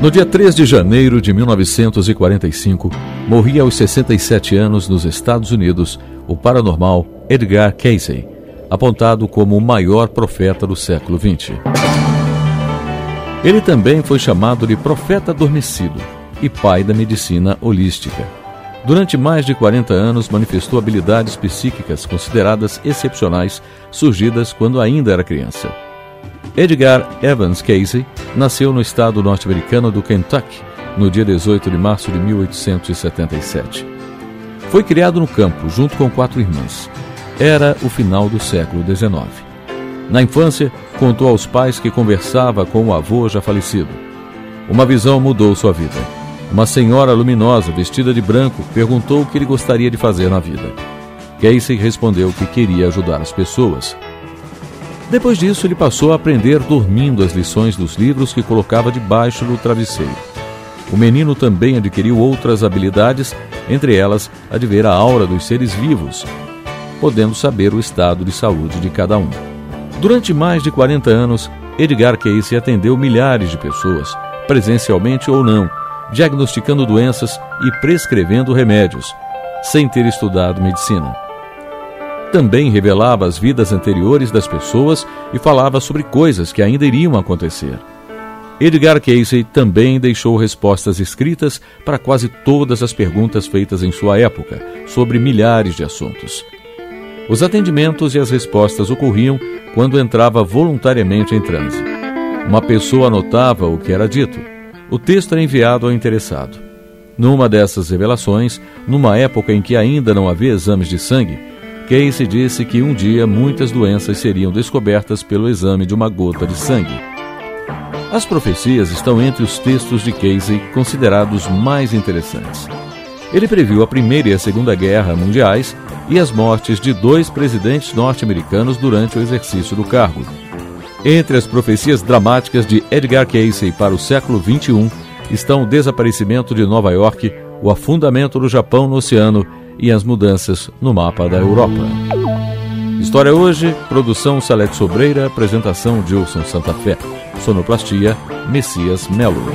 No dia 3 de janeiro de 1945, morria aos 67 anos nos Estados Unidos o paranormal Edgar Cayce, apontado como o maior profeta do século XX. Ele também foi chamado de profeta adormecido e pai da medicina holística. Durante mais de 40 anos, manifestou habilidades psíquicas consideradas excepcionais, surgidas quando ainda era criança. Edgar Evans Casey nasceu no estado norte-americano do Kentucky no dia 18 de março de 1877. Foi criado no campo junto com quatro irmãs. Era o final do século XIX. Na infância, contou aos pais que conversava com o avô já falecido. Uma visão mudou sua vida. Uma senhora luminosa, vestida de branco, perguntou o que ele gostaria de fazer na vida. Casey respondeu que queria ajudar as pessoas depois disso, ele passou a aprender dormindo as lições dos livros que colocava debaixo do travesseiro. O menino também adquiriu outras habilidades, entre elas a de ver a aura dos seres vivos, podendo saber o estado de saúde de cada um. Durante mais de 40 anos, Edgar Cayce atendeu milhares de pessoas, presencialmente ou não, diagnosticando doenças e prescrevendo remédios, sem ter estudado medicina. Também revelava as vidas anteriores das pessoas e falava sobre coisas que ainda iriam acontecer. Edgar Casey também deixou respostas escritas para quase todas as perguntas feitas em sua época, sobre milhares de assuntos. Os atendimentos e as respostas ocorriam quando entrava voluntariamente em transe. Uma pessoa anotava o que era dito. O texto era enviado ao interessado. Numa dessas revelações, numa época em que ainda não havia exames de sangue, Casey disse que um dia muitas doenças seriam descobertas pelo exame de uma gota de sangue. As profecias estão entre os textos de Casey considerados mais interessantes. Ele previu a Primeira e a Segunda Guerra Mundiais e as mortes de dois presidentes norte-americanos durante o exercício do cargo. Entre as profecias dramáticas de Edgar Casey para o século XXI estão o desaparecimento de Nova York, o afundamento do Japão no oceano e as mudanças no mapa da Europa. História hoje, produção Salete Sobreira, apresentação Gilson Santa Fé. Sonoplastia, Messias Melo.